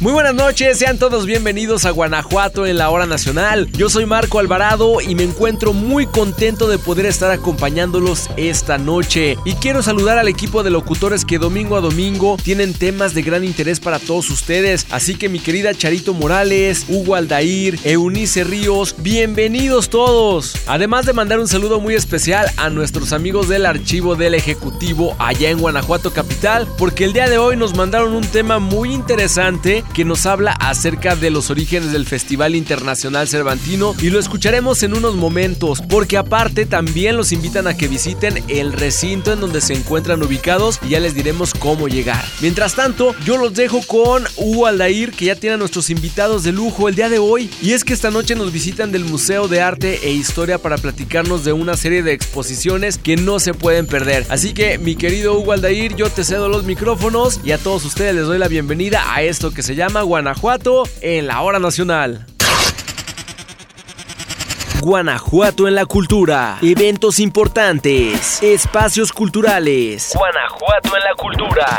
Muy buenas noches, sean todos bienvenidos a Guanajuato en la hora nacional. Yo soy Marco Alvarado y me encuentro muy contento de poder estar acompañándolos esta noche. Y quiero saludar al equipo de locutores que domingo a domingo tienen temas de gran interés para todos ustedes. Así que mi querida Charito Morales, Hugo Aldair, Eunice Ríos, bienvenidos todos. Además de mandar un saludo muy especial a nuestros amigos del archivo del Ejecutivo allá en Guanajuato Capital, porque el día de hoy nos mandaron un tema muy interesante que nos habla acerca de los orígenes del Festival Internacional Cervantino y lo escucharemos en unos momentos, porque aparte también los invitan a que visiten el recinto en donde se encuentran ubicados y ya les diremos cómo llegar. Mientras tanto, yo los dejo con Hugo Aldair, que ya tiene a nuestros invitados de lujo el día de hoy, y es que esta noche nos visitan del Museo de Arte e Historia para platicarnos de una serie de exposiciones que no se pueden perder. Así que, mi querido Hugo Aldair, yo te cedo los micrófonos y a todos ustedes les doy la bienvenida a esto que se llama Guanajuato en la hora nacional. Guanajuato en la cultura. Eventos importantes. Espacios culturales. Guanajuato en la cultura.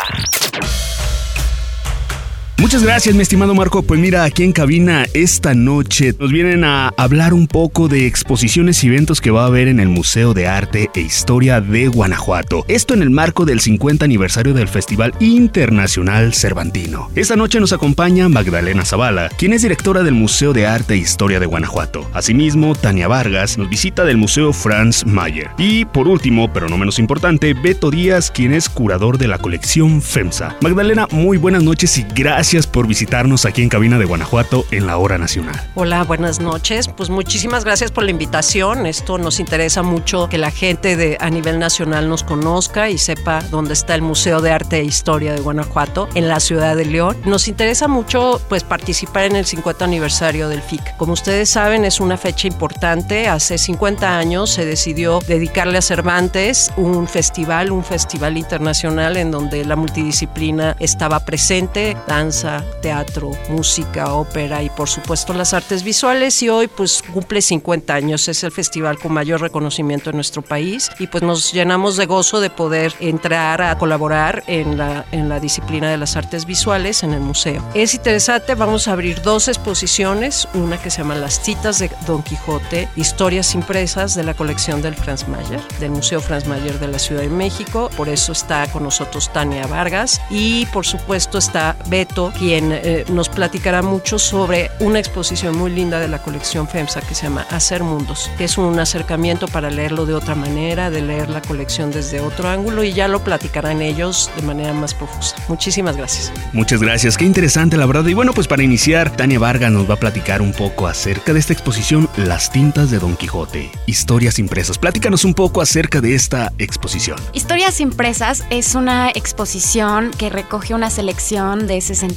Muchas gracias, mi estimado Marco. Pues mira, aquí en cabina esta noche nos vienen a hablar un poco de exposiciones y eventos que va a haber en el Museo de Arte e Historia de Guanajuato. Esto en el marco del 50 aniversario del Festival Internacional Cervantino. Esta noche nos acompaña Magdalena Zavala, quien es directora del Museo de Arte e Historia de Guanajuato. Asimismo, Tania Vargas nos visita del Museo Franz Mayer. Y por último, pero no menos importante, Beto Díaz, quien es curador de la colección FEMSA. Magdalena, muy buenas noches y gracias por visitarnos aquí en Cabina de Guanajuato en la hora nacional. Hola, buenas noches. Pues muchísimas gracias por la invitación. Esto nos interesa mucho que la gente de, a nivel nacional nos conozca y sepa dónde está el Museo de Arte e Historia de Guanajuato en la ciudad de León. Nos interesa mucho pues participar en el 50 aniversario del FIC. Como ustedes saben, es una fecha importante. Hace 50 años se decidió dedicarle a Cervantes un festival, un festival internacional en donde la multidisciplina estaba presente, danza teatro, música, ópera y por supuesto las artes visuales. Y hoy pues cumple 50 años, es el festival con mayor reconocimiento en nuestro país. Y pues nos llenamos de gozo de poder entrar a colaborar en la, en la disciplina de las artes visuales en el museo. Es interesante, vamos a abrir dos exposiciones, una que se llama Las citas de Don Quijote, historias impresas de la colección del Franz Mayer, del Museo Franz Mayer de la Ciudad de México, por eso está con nosotros Tania Vargas. Y por supuesto está Beto quien eh, nos platicará mucho sobre una exposición muy linda de la colección FEMSA que se llama Hacer Mundos, que es un acercamiento para leerlo de otra manera, de leer la colección desde otro ángulo y ya lo platicarán ellos de manera más profusa. Muchísimas gracias. Muchas gracias, qué interesante la verdad. Y bueno, pues para iniciar, Tania Vargas nos va a platicar un poco acerca de esta exposición Las tintas de Don Quijote, historias impresas. Platícanos un poco acerca de esta exposición. Historias impresas es una exposición que recoge una selección de 60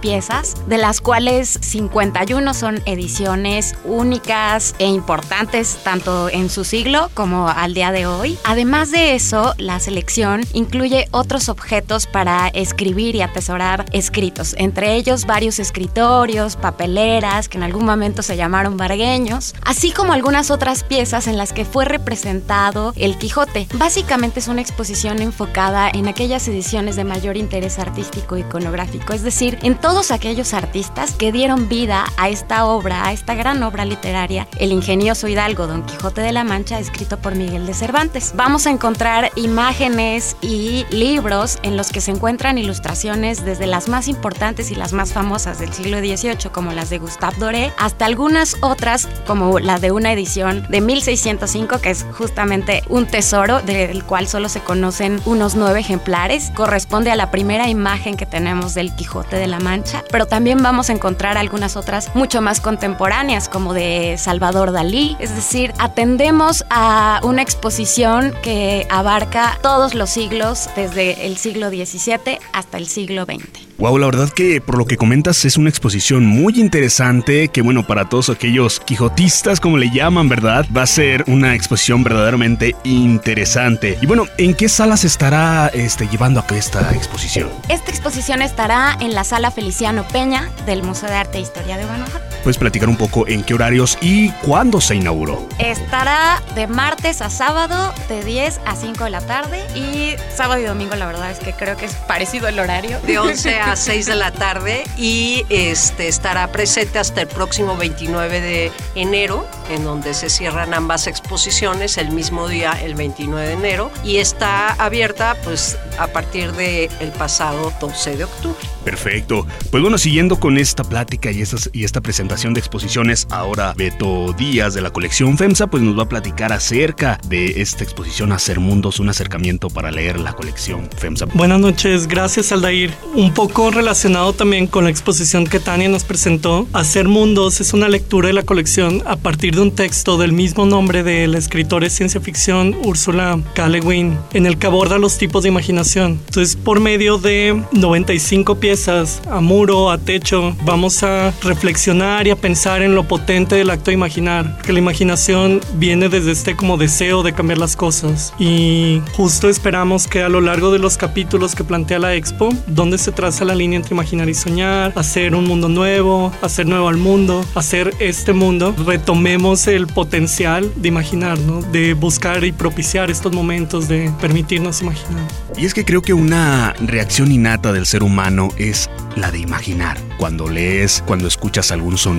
piezas, de las cuales 51 son ediciones únicas e importantes tanto en su siglo como al día de hoy. Además de eso, la selección incluye otros objetos para escribir y atesorar escritos, entre ellos varios escritorios, papeleras que en algún momento se llamaron vargueños, así como algunas otras piezas en las que fue representado el Quijote. Básicamente es una exposición enfocada en aquellas ediciones de mayor interés artístico y iconográfico, es decir, en todos aquellos artistas que dieron vida a esta obra, a esta gran obra literaria, El ingenioso Hidalgo Don Quijote de la Mancha, escrito por Miguel de Cervantes. Vamos a encontrar imágenes y libros en los que se encuentran ilustraciones desde las más importantes y las más famosas del siglo XVIII, como las de Gustave Doré, hasta algunas otras, como la de una edición de 1605, que es justamente un tesoro del cual solo se conocen unos nueve ejemplares. Corresponde a la primera imagen que tenemos del Quijote de la Mancha, pero también vamos a encontrar algunas otras mucho más contemporáneas, como de Salvador Dalí. Es decir, atendemos a una exposición que abarca todos los siglos, desde el siglo XVII hasta el siglo XX. Wow, la verdad que por lo que comentas es una exposición muy interesante que bueno, para todos aquellos quijotistas como le llaman, ¿verdad? Va a ser una exposición verdaderamente interesante. Y bueno, ¿en qué salas estará este, llevando a cabo esta exposición? Esta exposición estará en la sala Feliciano Peña del Museo de Arte e Historia de Guanajuato. ¿Puedes platicar un poco en qué horarios y cuándo se inauguró? Estará de martes a sábado de 10 a 5 de la tarde y sábado y domingo la verdad es que creo que es parecido el horario. De 11 a 6 de la tarde y este estará presente hasta el próximo 29 de enero en donde se cierran ambas exposiciones el mismo día, el 29 de enero, y está abierta pues a partir del el pasado 12 de octubre. Perfecto. Pues bueno, siguiendo con esta plática y, y esta presentación de exposiciones, ahora Beto Díaz de la colección FEMSA pues nos va a platicar acerca de esta exposición Hacer Mundos, un acercamiento para leer la colección FEMSA. Buenas noches, gracias Aldair. Un poco relacionado también con la exposición que Tania nos presentó, Hacer Mundos es una lectura de la colección a partir de un texto del mismo nombre del escritor de ciencia ficción Ursula K. Le Guin, en el que aborda los tipos de imaginación. Entonces, por medio de 95 piezas a muro, a techo, vamos a reflexionar y a pensar en lo potente del acto de imaginar, que la imaginación viene desde este como deseo de cambiar las cosas. Y justo esperamos que a lo largo de los capítulos que plantea la expo, donde se traza la línea entre imaginar y soñar, hacer un mundo nuevo, hacer nuevo al mundo, hacer este mundo, retomemos el potencial de imaginar, ¿no? de buscar y propiciar estos momentos de permitirnos imaginar. Y es que creo que una reacción innata del ser humano es la de imaginar. Cuando lees, cuando escuchas algún sonido,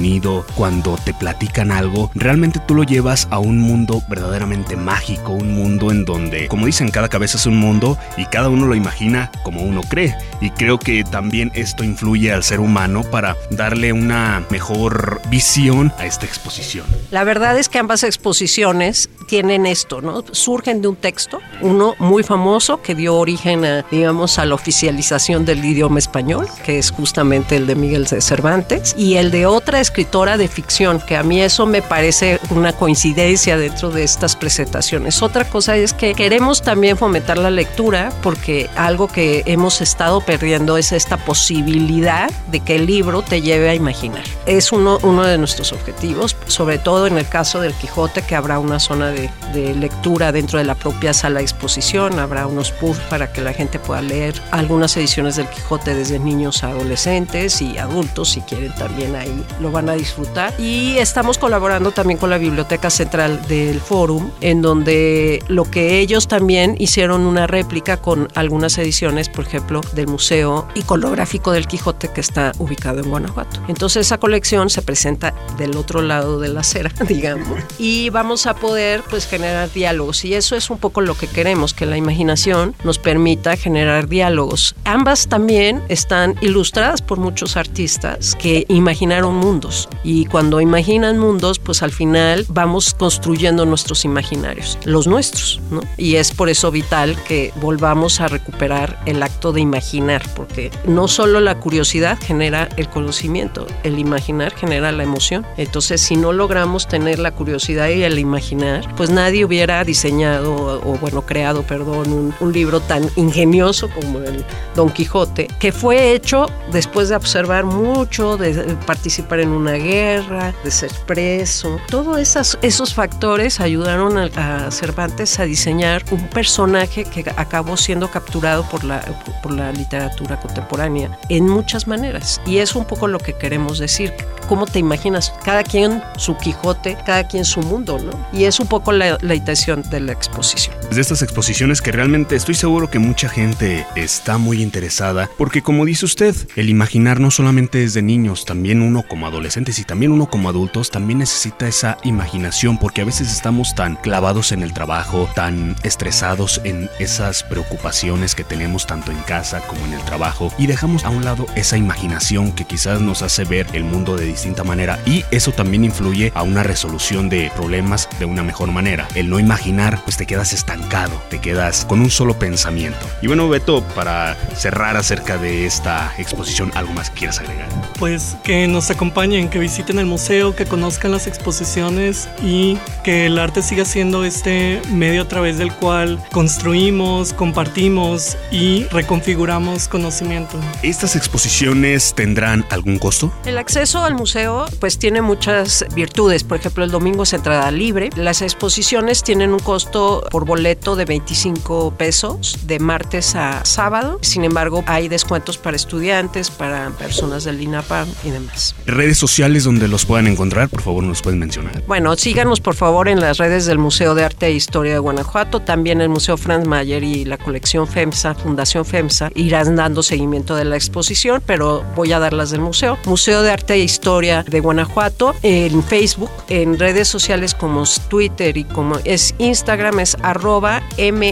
cuando te platican algo, realmente tú lo llevas a un mundo verdaderamente mágico, un mundo en donde, como dicen, cada cabeza es un mundo y cada uno lo imagina como uno cree. Y creo que también esto influye al ser humano para darle una mejor visión a esta exposición. La verdad es que ambas exposiciones tienen esto, ¿no? Surgen de un texto, uno muy famoso que dio origen a, digamos, a la oficialización del idioma español, que es justamente el de Miguel de Cervantes, y el de otra escritora de ficción, que a mí eso me parece una coincidencia dentro de estas presentaciones. Otra cosa es que queremos también fomentar la lectura, porque algo que hemos estado perdiendo es esta posibilidad de que el libro te lleve a imaginar. Es uno, uno de nuestros objetivos, sobre todo en el caso del Quijote, que habrá una zona de, de lectura dentro de la propia sala de exposición, habrá unos puffs para que la gente pueda leer algunas ediciones del Quijote desde niños a adolescentes y adultos, si quieren también ahí lo van a disfrutar. Y estamos colaborando también con la Biblioteca Central del Fórum, en donde lo que ellos también hicieron una réplica con algunas ediciones, por ejemplo, del Museo Iconográfico del Quijote que está ubicado en Guanajuato. Entonces esa colección se presenta del otro lado de la acera, digamos, y vamos a poder pues generar diálogos y eso es un poco lo que queremos, que la imaginación nos permita generar diálogos. Ambas también están ilustradas por muchos artistas que imaginaron mundos y cuando imaginan mundos, pues al final vamos construyendo nuestros imaginarios, los nuestros, ¿no? Y es por eso vital que volvamos a recuperar el acto de imaginar, porque no solo la curiosidad genera el conocimiento, el imaginar genera la emoción. Entonces, si no logramos tener la curiosidad y el imaginar, pues nadie hubiera diseñado o, bueno, creado, perdón, un, un libro tan ingenioso como el Don Quijote, que fue hecho después de observar mucho, de participar en una guerra, de ser preso. Todos esos, esos factores ayudaron a, a, Cervantes a diseñar un personaje que acabó siendo capturado por la, por la literatura contemporánea en muchas maneras. Y es un poco lo que queremos decir. ¿Cómo te imaginas? Cada quien su Quijote, cada quien su mundo, ¿no? Y es un poco la, la intención de la exposición. De estas exposiciones que realmente estoy seguro que mucha gente está muy interesada, porque como dice usted, el imaginar no solamente es de niños, también uno como adolescentes y también uno como adultos también necesita esa imaginación, porque a veces estamos tan clavados en el trabajo, tan estresados en esas preocupaciones que tenemos tanto en casa como en el trabajo, y dejamos a un lado esa imaginación que quizás nos hace ver el mundo de distinta manera y eso también influye a una resolución de problemas de una mejor manera. El no imaginar, pues te quedas estancado, te quedas con un solo pensamiento. Y bueno, Beto, para cerrar acerca de esta exposición, ¿algo más quieras agregar? Pues que nos acompañen, que visiten el museo, que conozcan las exposiciones y que el arte siga siendo este medio a través del cual construimos, compartimos y reconfiguramos conocimiento. ¿Estas exposiciones tendrán algún costo? El acceso al museo pues tiene muchas virtudes. Por ejemplo, el domingo es entrada libre. Las exposiciones tienen un costo por boleto de 25 pesos de martes a sábado. Sin embargo, hay descuentos para estudiantes, para personas del INAPA y demás. Redes sociales donde los puedan encontrar, por favor, nos pueden mencionar. Bueno, síganos por favor en las redes del Museo de Arte e Historia de Guanajuato, también el Museo Franz Mayer y la colección FEMSA, Fundación FEMSA, irán dando seguimiento de la exposición, pero voy a dar las del museo. Museo de Arte e Historia de Guanajuato en Facebook, en redes sociales como Twitter y como es Instagram es arroba MAHG-MX,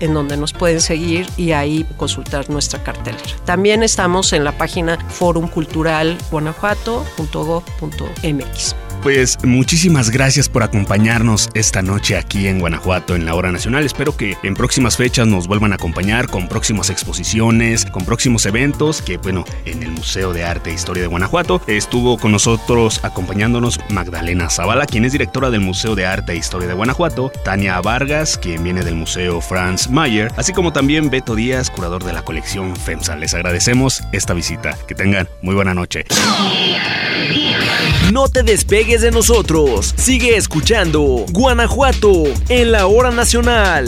en donde nos pueden seguir y ahí consultar nuestra cartelera. También estamos en la página forumculturalguanajuato.gov.mx. Pues muchísimas gracias por acompañarnos esta noche aquí en Guanajuato en la hora nacional. Espero que en próximas fechas nos vuelvan a acompañar con próximas exposiciones, con próximos eventos, que bueno, en el Museo de Arte e Historia de Guanajuato estuvo con nosotros acompañándonos Magdalena Zavala, quien es directora del Museo de Arte e Historia de Guanajuato, Tania Vargas, quien viene del Museo Franz Mayer, así como también Beto Díaz, curador de la colección FEMSA. Les agradecemos esta visita. Que tengan muy buena noche. No te despegues de nosotros. Sigue escuchando Guanajuato en la hora nacional.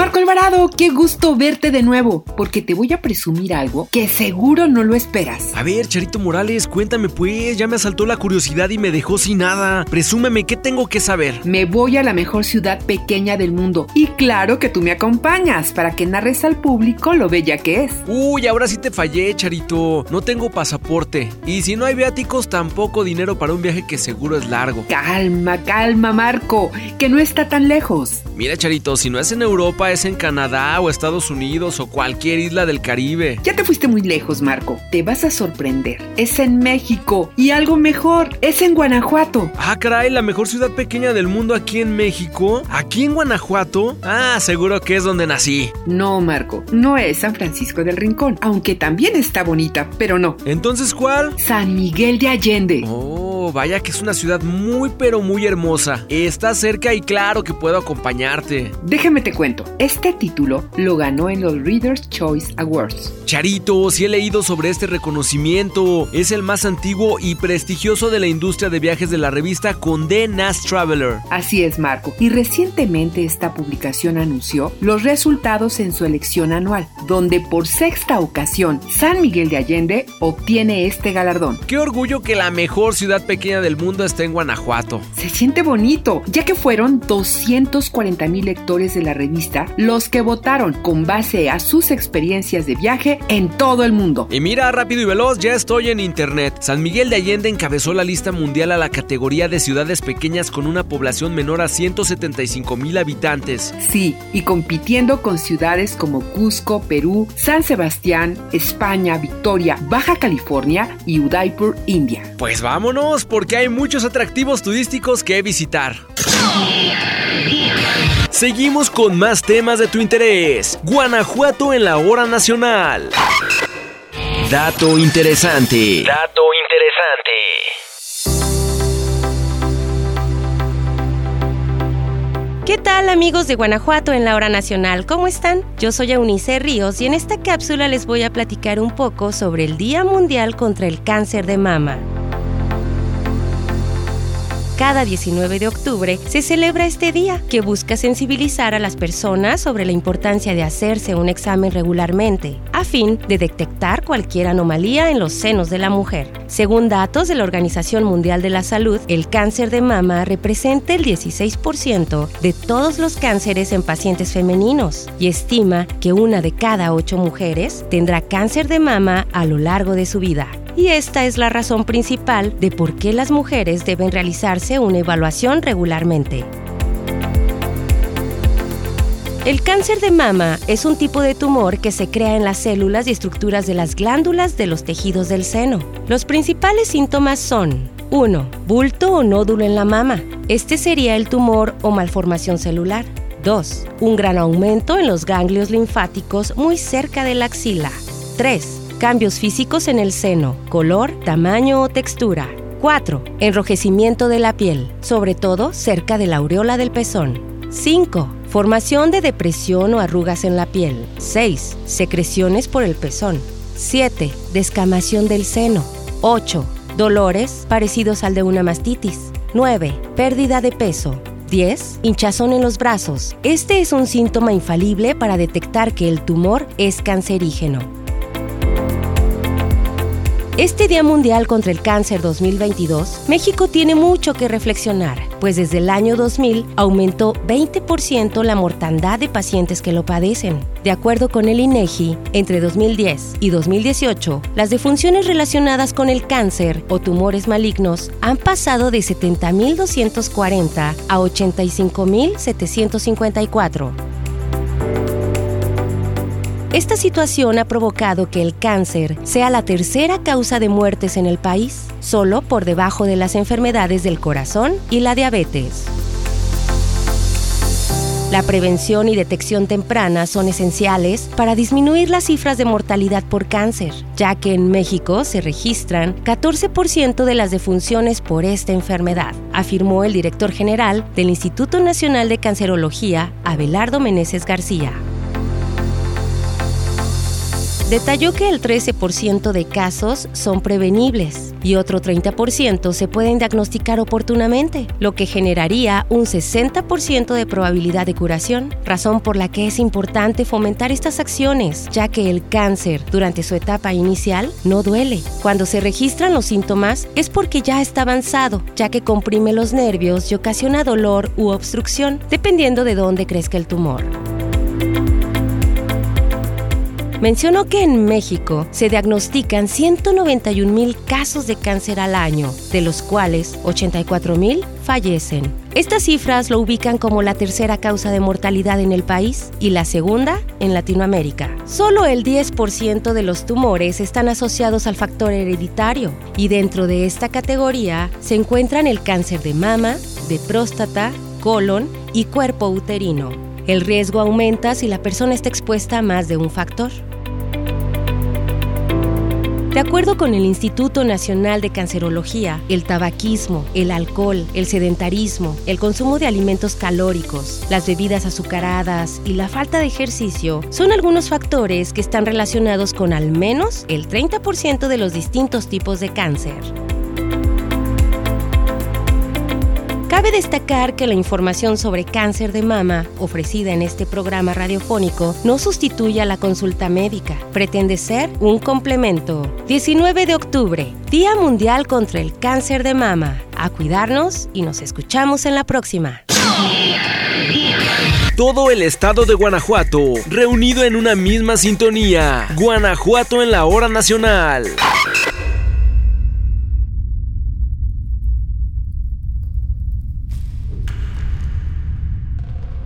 Marco Alvarado, qué gusto verte de nuevo, porque te voy a presumir algo que seguro no lo esperas. A ver, Charito Morales, cuéntame pues, ya me asaltó la curiosidad y me dejó sin nada. Presúmeme, ¿qué tengo que saber? Me voy a la mejor ciudad pequeña del mundo y claro que tú me acompañas para que narres al público lo bella que es. Uy, ahora sí te fallé, Charito. No tengo pasaporte. Y si no hay viáticos, tampoco dinero para un viaje que seguro es largo. Calma, calma, Marco, que no está tan lejos. Mira, Charito, si no es en Europa, es en Canadá o Estados Unidos o cualquier isla del Caribe. Ya te fuiste muy lejos, Marco. Te vas a sorprender. Es en México. Y algo mejor, es en Guanajuato. Ah, caray, la mejor ciudad pequeña del mundo aquí en México. ¿Aquí en Guanajuato? Ah, seguro que es donde nací. No, Marco, no es San Francisco del Rincón, aunque también está bonita, pero no. ¿Entonces cuál? San Miguel de Allende. Oh, vaya que es una ciudad muy pero muy hermosa. Está cerca y claro que puedo acompañarte. Déjame te cuento. Este título lo ganó en los Reader's Choice Awards. Charito, si he leído sobre este reconocimiento. Es el más antiguo y prestigioso de la industria de viajes de la revista Condé Nast Traveler. Así es, Marco. Y recientemente esta publicación anunció los resultados en su elección anual, donde por sexta ocasión San Miguel de Allende obtiene este galardón. Qué orgullo que la mejor ciudad pequeña del mundo esté en Guanajuato. Se siente bonito, ya que fueron 240 mil lectores de la revista los que votaron con base a sus experiencias de viaje en todo el mundo. Y mira, rápido y veloz, ya estoy en internet. San Miguel de Allende encabezó la lista mundial a la categoría de ciudades pequeñas con una población menor a 175 mil habitantes. Sí, y compitiendo con ciudades como Cusco, Perú, San Sebastián, España, Victoria, Baja California y Udaipur, India. Pues vámonos, porque hay muchos atractivos turísticos que visitar. Seguimos con más temas de tu interés. Guanajuato en la hora nacional. Dato interesante. Dato interesante. ¿Qué tal amigos de Guanajuato en la hora nacional? ¿Cómo están? Yo soy Eunice Ríos y en esta cápsula les voy a platicar un poco sobre el Día Mundial contra el Cáncer de Mama cada 19 de octubre se celebra este día que busca sensibilizar a las personas sobre la importancia de hacerse un examen regularmente, a fin de detectar cualquier anomalía en los senos de la mujer. Según datos de la Organización Mundial de la Salud, el cáncer de mama representa el 16% de todos los cánceres en pacientes femeninos y estima que una de cada ocho mujeres tendrá cáncer de mama a lo largo de su vida y esta es la razón principal de por qué las mujeres deben realizarse una evaluación regularmente. El cáncer de mama es un tipo de tumor que se crea en las células y estructuras de las glándulas de los tejidos del seno. Los principales síntomas son 1. Bulto o nódulo en la mama. Este sería el tumor o malformación celular. 2. Un gran aumento en los ganglios linfáticos muy cerca de la axila. 3. Cambios físicos en el seno, color, tamaño o textura. 4. Enrojecimiento de la piel, sobre todo cerca de la aureola del pezón. 5. Formación de depresión o arrugas en la piel. 6. Secreciones por el pezón. 7. Descamación del seno. 8. Dolores parecidos al de una mastitis. 9. Pérdida de peso. 10. Hinchazón en los brazos. Este es un síntoma infalible para detectar que el tumor es cancerígeno. Este Día Mundial contra el Cáncer 2022, México tiene mucho que reflexionar, pues desde el año 2000 aumentó 20% la mortandad de pacientes que lo padecen. De acuerdo con el INEGI, entre 2010 y 2018, las defunciones relacionadas con el cáncer o tumores malignos han pasado de 70.240 a 85.754. Esta situación ha provocado que el cáncer sea la tercera causa de muertes en el país, solo por debajo de las enfermedades del corazón y la diabetes. La prevención y detección temprana son esenciales para disminuir las cifras de mortalidad por cáncer, ya que en México se registran 14% de las defunciones por esta enfermedad, afirmó el director general del Instituto Nacional de Cancerología, Abelardo Meneses García. Detalló que el 13% de casos son prevenibles y otro 30% se pueden diagnosticar oportunamente, lo que generaría un 60% de probabilidad de curación, razón por la que es importante fomentar estas acciones, ya que el cáncer durante su etapa inicial no duele. Cuando se registran los síntomas es porque ya está avanzado, ya que comprime los nervios y ocasiona dolor u obstrucción, dependiendo de dónde crezca el tumor. Mencionó que en México se diagnostican 191 mil casos de cáncer al año, de los cuales 84 mil fallecen. Estas cifras lo ubican como la tercera causa de mortalidad en el país y la segunda en Latinoamérica. Solo el 10% de los tumores están asociados al factor hereditario y dentro de esta categoría se encuentran el cáncer de mama, de próstata, colon y cuerpo uterino. El riesgo aumenta si la persona está expuesta a más de un factor. De acuerdo con el Instituto Nacional de Cancerología, el tabaquismo, el alcohol, el sedentarismo, el consumo de alimentos calóricos, las bebidas azucaradas y la falta de ejercicio son algunos factores que están relacionados con al menos el 30% de los distintos tipos de cáncer. Cabe destacar que la información sobre cáncer de mama ofrecida en este programa radiofónico no sustituye a la consulta médica, pretende ser un complemento. 19 de octubre, Día Mundial contra el Cáncer de Mama. A cuidarnos y nos escuchamos en la próxima. Todo el estado de Guanajuato, reunido en una misma sintonía. Guanajuato en la hora nacional.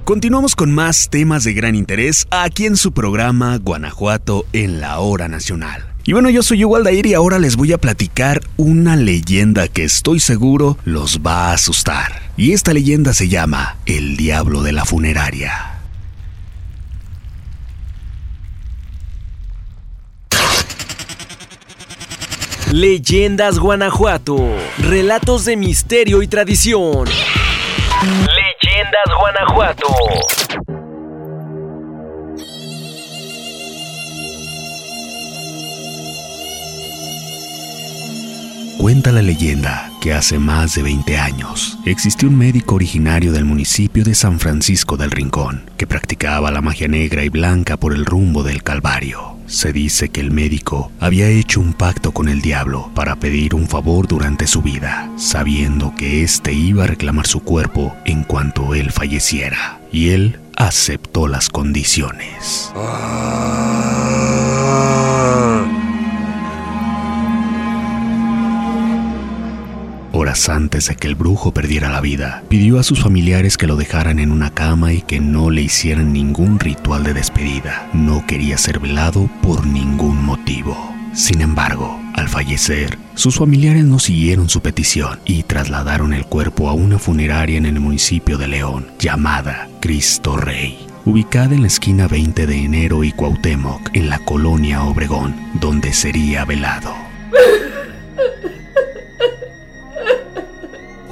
Continuamos con más temas de gran interés aquí en su programa Guanajuato en la Hora Nacional. Y bueno, yo soy Hugo Aldair y ahora les voy a platicar una leyenda que estoy seguro los va a asustar. Y esta leyenda se llama El Diablo de la Funeraria. Leyendas Guanajuato. Relatos de misterio y tradición. Leyendas Guanajuato. Cuenta la leyenda que hace más de 20 años existió un médico originario del municipio de San Francisco del Rincón que practicaba la magia negra y blanca por el rumbo del Calvario. Se dice que el médico había hecho un pacto con el diablo para pedir un favor durante su vida, sabiendo que éste iba a reclamar su cuerpo en cuanto él falleciera, y él aceptó las condiciones. Antes de que el brujo perdiera la vida, pidió a sus familiares que lo dejaran en una cama y que no le hicieran ningún ritual de despedida. No quería ser velado por ningún motivo. Sin embargo, al fallecer, sus familiares no siguieron su petición y trasladaron el cuerpo a una funeraria en el municipio de León llamada Cristo Rey ubicada en la esquina 20 de enero y Cuauhtémoc, en la colonia Obregón, donde sería velado.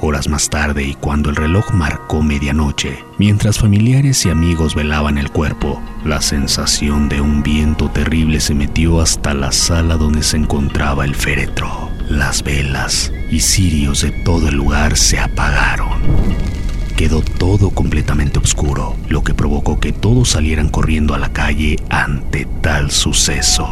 Horas más tarde y cuando el reloj marcó medianoche, mientras familiares y amigos velaban el cuerpo, la sensación de un viento terrible se metió hasta la sala donde se encontraba el féretro. Las velas y cirios de todo el lugar se apagaron. Quedó todo completamente oscuro, lo que provocó que todos salieran corriendo a la calle ante tal suceso.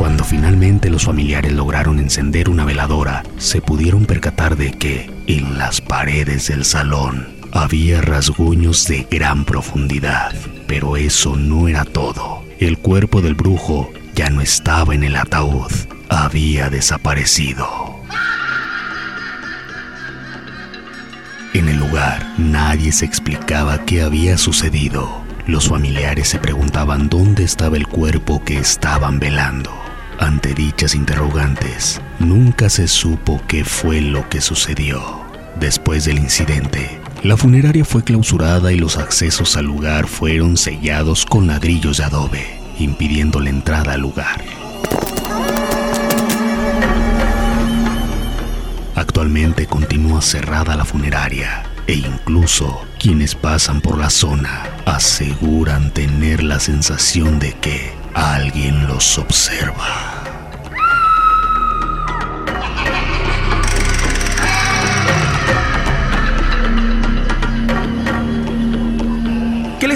Cuando finalmente los familiares lograron encender una veladora, se pudieron percatar de que en las paredes del salón había rasguños de gran profundidad. Pero eso no era todo. El cuerpo del brujo ya no estaba en el ataúd, había desaparecido. En el lugar, nadie se explicaba qué había sucedido. Los familiares se preguntaban dónde estaba el cuerpo que estaban velando. Ante dichas interrogantes, nunca se supo qué fue lo que sucedió. Después del incidente, la funeraria fue clausurada y los accesos al lugar fueron sellados con ladrillos de adobe, impidiendo la entrada al lugar. Actualmente continúa cerrada la funeraria e incluso quienes pasan por la zona aseguran tener la sensación de que alguien los observa.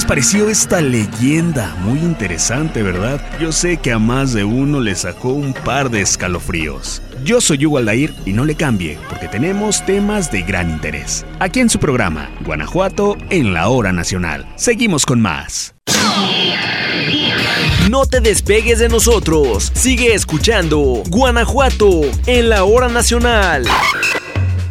Les pareció esta leyenda? Muy interesante, ¿verdad? Yo sé que a más de uno le sacó un par de escalofríos. Yo soy Hugo Aldair y no le cambie, porque tenemos temas de gran interés. Aquí en su programa, Guanajuato en la Hora Nacional. Seguimos con más. No te despegues de nosotros. Sigue escuchando Guanajuato en la Hora Nacional.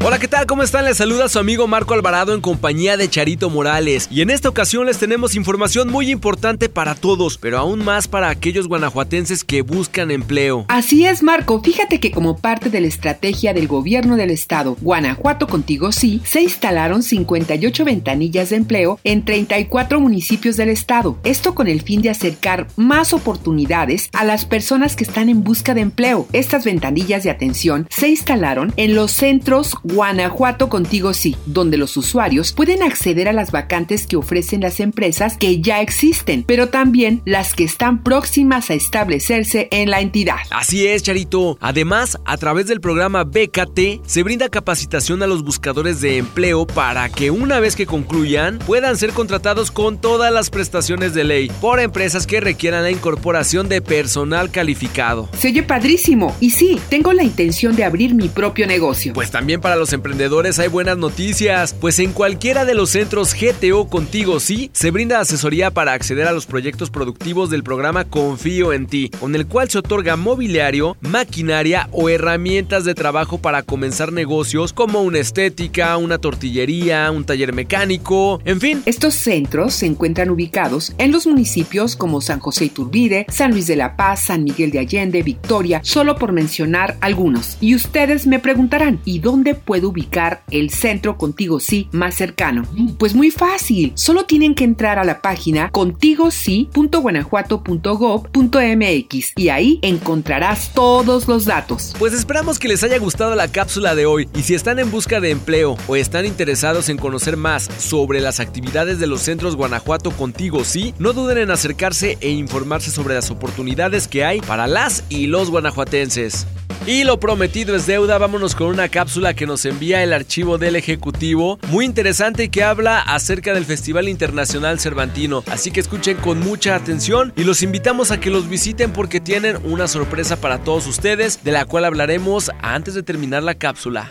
Hola, ¿qué tal? ¿Cómo están? Les saluda su amigo Marco Alvarado en compañía de Charito Morales. Y en esta ocasión les tenemos información muy importante para todos, pero aún más para aquellos guanajuatenses que buscan empleo. Así es, Marco. Fíjate que como parte de la estrategia del gobierno del estado, Guanajuato Contigo Sí, se instalaron 58 ventanillas de empleo en 34 municipios del estado. Esto con el fin de acercar más oportunidades a las personas que están en busca de empleo. Estas ventanillas de atención se instalaron en los centros Guanajuato Contigo Sí, donde los usuarios pueden acceder a las vacantes que ofrecen las empresas que ya existen, pero también las que están próximas a establecerse en la entidad. Así es, Charito. Además, a través del programa BKT se brinda capacitación a los buscadores de empleo para que una vez que concluyan puedan ser contratados con todas las prestaciones de ley por empresas que requieran la incorporación de personal calificado. Se oye padrísimo. Y sí, tengo la intención de abrir mi propio negocio. Pues también para los emprendedores hay buenas noticias, pues en cualquiera de los centros GTO Contigo Sí se brinda asesoría para acceder a los proyectos productivos del programa Confío en Ti, con el cual se otorga mobiliario, maquinaria o herramientas de trabajo para comenzar negocios como una estética, una tortillería, un taller mecánico, en fin. Estos centros se encuentran ubicados en los municipios como San José Iturbide, San Luis de la Paz, San Miguel de Allende, Victoria, solo por mencionar algunos. Y ustedes me preguntarán, ¿y dónde puedo ubicar el centro Contigo Sí más cercano? Pues muy fácil, solo tienen que entrar a la página contigosí.guanajuato.gov.mx y ahí encontrarás todos los datos. Pues esperamos que les haya gustado la cápsula de hoy y si están en busca de empleo o están interesados en conocer más sobre las actividades de los centros Guanajuato Contigo Sí, no duden en acercarse e informarse sobre las oportunidades que hay para las y los guanajuatenses. Y lo prometido es deuda, vámonos con una cápsula que nos envía el archivo del Ejecutivo, muy interesante que habla acerca del Festival Internacional Cervantino, así que escuchen con mucha atención y los invitamos a que los visiten porque tienen una sorpresa para todos ustedes, de la cual hablaremos antes de terminar la cápsula.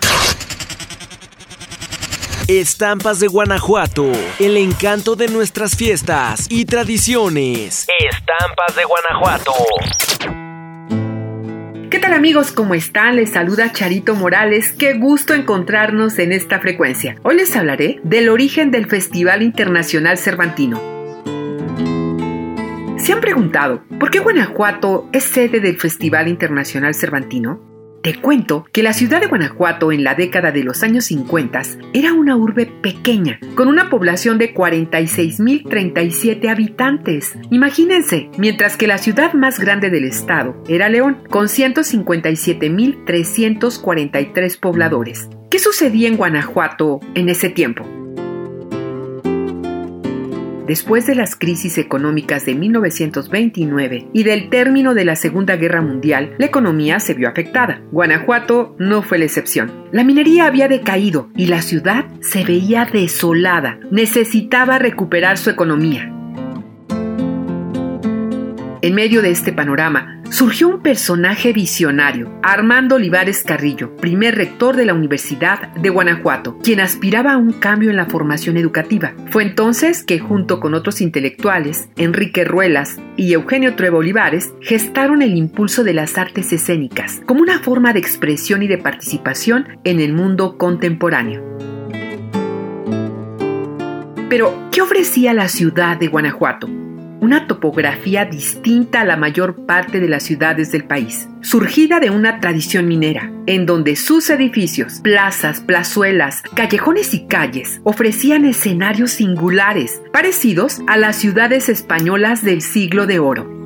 Estampas de Guanajuato, el encanto de nuestras fiestas y tradiciones. Estampas de Guanajuato. Tal amigos? ¿Cómo están? Les saluda Charito Morales. Qué gusto encontrarnos en esta frecuencia. Hoy les hablaré del origen del Festival Internacional Cervantino. ¿Se han preguntado por qué Guanajuato es sede del Festival Internacional Cervantino? Te cuento que la ciudad de Guanajuato en la década de los años 50 era una urbe pequeña, con una población de 46.037 habitantes. Imagínense, mientras que la ciudad más grande del estado era León, con 157.343 pobladores. ¿Qué sucedía en Guanajuato en ese tiempo? Después de las crisis económicas de 1929 y del término de la Segunda Guerra Mundial, la economía se vio afectada. Guanajuato no fue la excepción. La minería había decaído y la ciudad se veía desolada. Necesitaba recuperar su economía. En medio de este panorama, surgió un personaje visionario, Armando Olivares Carrillo, primer rector de la Universidad de Guanajuato, quien aspiraba a un cambio en la formación educativa. Fue entonces que, junto con otros intelectuales, Enrique Ruelas y Eugenio Trueba Olivares, gestaron el impulso de las artes escénicas como una forma de expresión y de participación en el mundo contemporáneo. Pero, ¿qué ofrecía la ciudad de Guanajuato? Una topografía distinta a la mayor parte de las ciudades del país, surgida de una tradición minera, en donde sus edificios, plazas, plazuelas, callejones y calles ofrecían escenarios singulares, parecidos a las ciudades españolas del siglo de oro.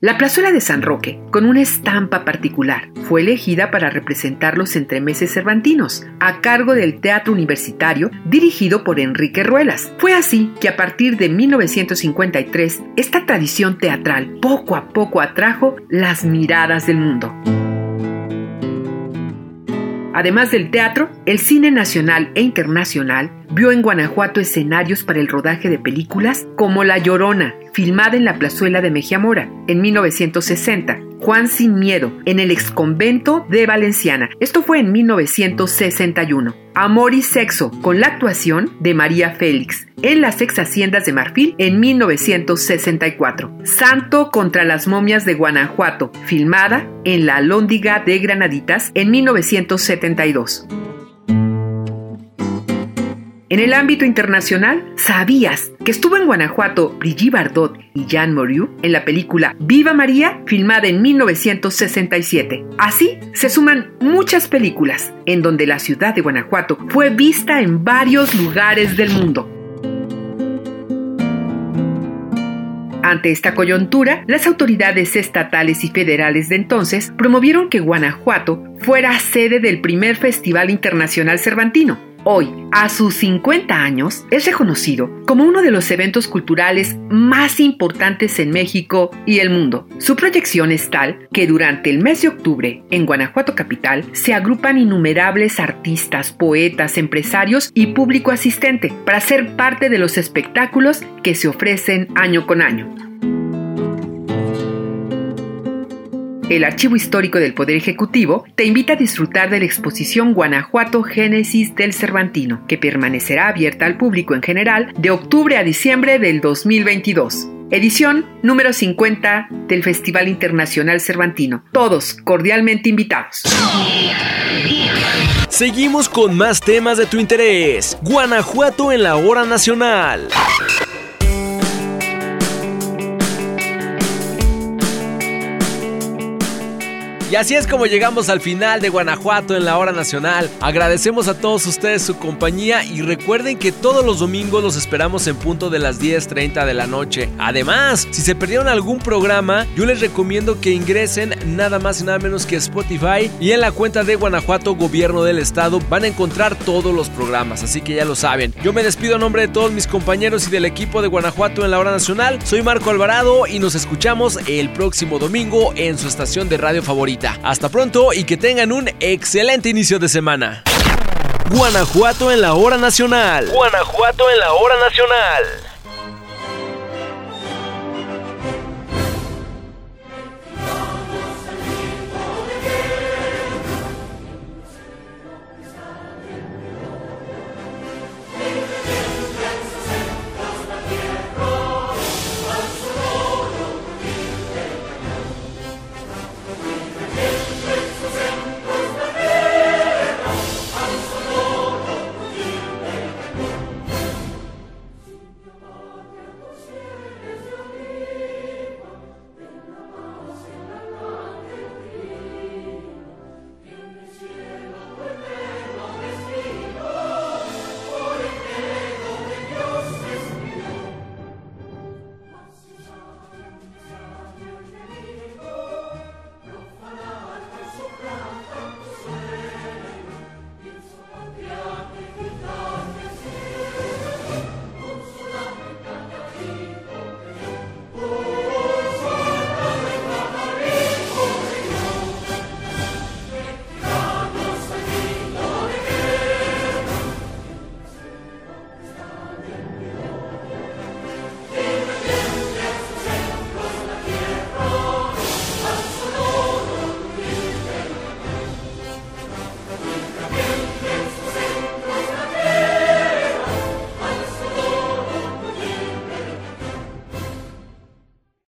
La plazuela de San Roque, con una estampa particular, fue elegida para representar los entremeses cervantinos, a cargo del Teatro Universitario dirigido por Enrique Ruelas. Fue así que a partir de 1953, esta tradición teatral poco a poco atrajo las miradas del mundo. Además del teatro, el cine nacional e internacional vio en Guanajuato escenarios para el rodaje de películas como La Llorona, filmada en la plazuela de Mejía Mora en 1960, Juan sin Miedo, en el exconvento de Valenciana. Esto fue en 1961. Amor y Sexo, con la actuación de María Félix, en las ex haciendas de Marfil en 1964. Santo contra las momias de Guanajuato, filmada en la Lóndiga de Granaditas en 1972. En el ámbito internacional, ¿sabías que estuvo en Guanajuato Brigitte Bardot y Jean Moriou en la película Viva María, filmada en 1967? Así se suman muchas películas en donde la ciudad de Guanajuato fue vista en varios lugares del mundo. Ante esta coyuntura, las autoridades estatales y federales de entonces promovieron que Guanajuato fuera sede del primer Festival Internacional Cervantino, Hoy, a sus 50 años, es reconocido como uno de los eventos culturales más importantes en México y el mundo. Su proyección es tal que durante el mes de octubre, en Guanajuato Capital, se agrupan innumerables artistas, poetas, empresarios y público asistente para ser parte de los espectáculos que se ofrecen año con año. El Archivo Histórico del Poder Ejecutivo te invita a disfrutar de la exposición Guanajuato Génesis del Cervantino, que permanecerá abierta al público en general de octubre a diciembre del 2022. Edición número 50 del Festival Internacional Cervantino. Todos cordialmente invitados. Seguimos con más temas de tu interés. Guanajuato en la hora nacional. Y así es como llegamos al final de Guanajuato en la hora nacional. Agradecemos a todos ustedes su compañía y recuerden que todos los domingos los esperamos en punto de las 10.30 de la noche. Además, si se perdieron algún programa, yo les recomiendo que ingresen nada más y nada menos que Spotify y en la cuenta de Guanajuato Gobierno del Estado van a encontrar todos los programas, así que ya lo saben. Yo me despido a nombre de todos mis compañeros y del equipo de Guanajuato en la hora nacional. Soy Marco Alvarado y nos escuchamos el próximo domingo en su estación de radio Hasta pronto y que tengan un excelente inicio de semana. Guanajuato en la hora nacional. Guanajuato en la hora nacional.